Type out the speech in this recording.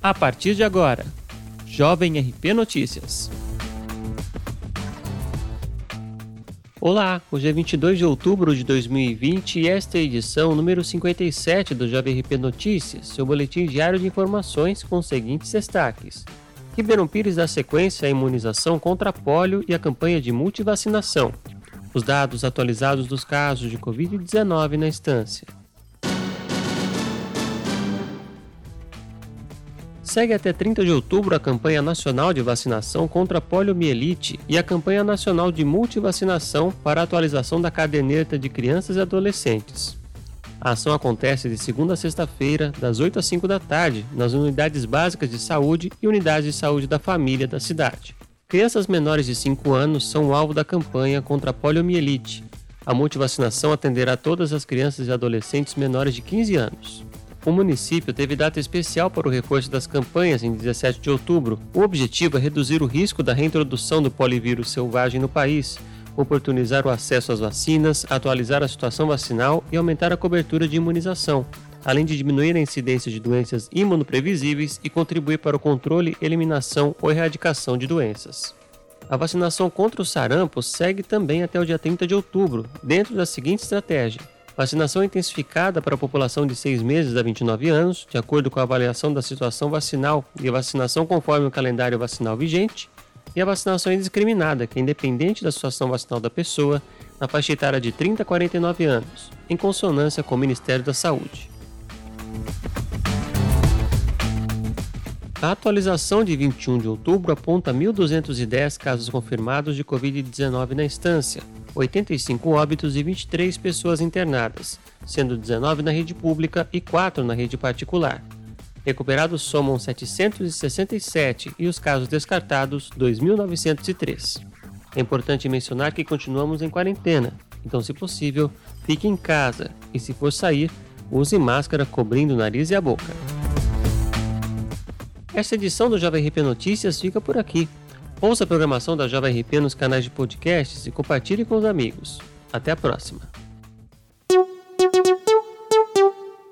A partir de agora, Jovem RP Notícias. Olá, hoje é 22 de outubro de 2020 e esta é a edição número 57 do Jovem RP Notícias, seu boletim diário de informações com os seguintes destaques. Ribeirão Pires dá sequência à imunização contra pólio e a campanha de multivacinação. Os dados atualizados dos casos de Covid-19 na instância. Segue até 30 de outubro a campanha nacional de vacinação contra a poliomielite e a campanha nacional de multivacinação para a atualização da caderneta de crianças e adolescentes. A ação acontece de segunda a sexta-feira, das 8 às 5 da tarde, nas unidades básicas de saúde e unidades de saúde da família da cidade. Crianças menores de 5 anos são o alvo da campanha contra a poliomielite. A multivacinação atenderá todas as crianças e adolescentes menores de 15 anos. O município teve data especial para o reforço das campanhas em 17 de outubro. O objetivo é reduzir o risco da reintrodução do polivírus selvagem no país, oportunizar o acesso às vacinas, atualizar a situação vacinal e aumentar a cobertura de imunização, além de diminuir a incidência de doenças imunoprevisíveis e contribuir para o controle, eliminação ou erradicação de doenças. A vacinação contra o sarampo segue também até o dia 30 de outubro, dentro da seguinte estratégia: Vacinação intensificada para a população de 6 meses a 29 anos, de acordo com a avaliação da situação vacinal e a vacinação conforme o calendário vacinal vigente, e a vacinação indiscriminada, que é independente da situação vacinal da pessoa, na faixa etária de 30 a 49 anos, em consonância com o Ministério da Saúde. A atualização de 21 de outubro aponta 1.210 casos confirmados de Covid-19 na instância, 85 óbitos e 23 pessoas internadas, sendo 19 na rede pública e 4 na rede particular. Recuperados somam 767 e os casos descartados 2.903. É importante mencionar que continuamos em quarentena, então, se possível, fique em casa e, se for sair, use máscara cobrindo o nariz e a boca. Esta edição do Jovem RP Notícias fica por aqui. Ouça a programação da Jovem RP nos canais de podcasts e compartilhe com os amigos. Até a próxima!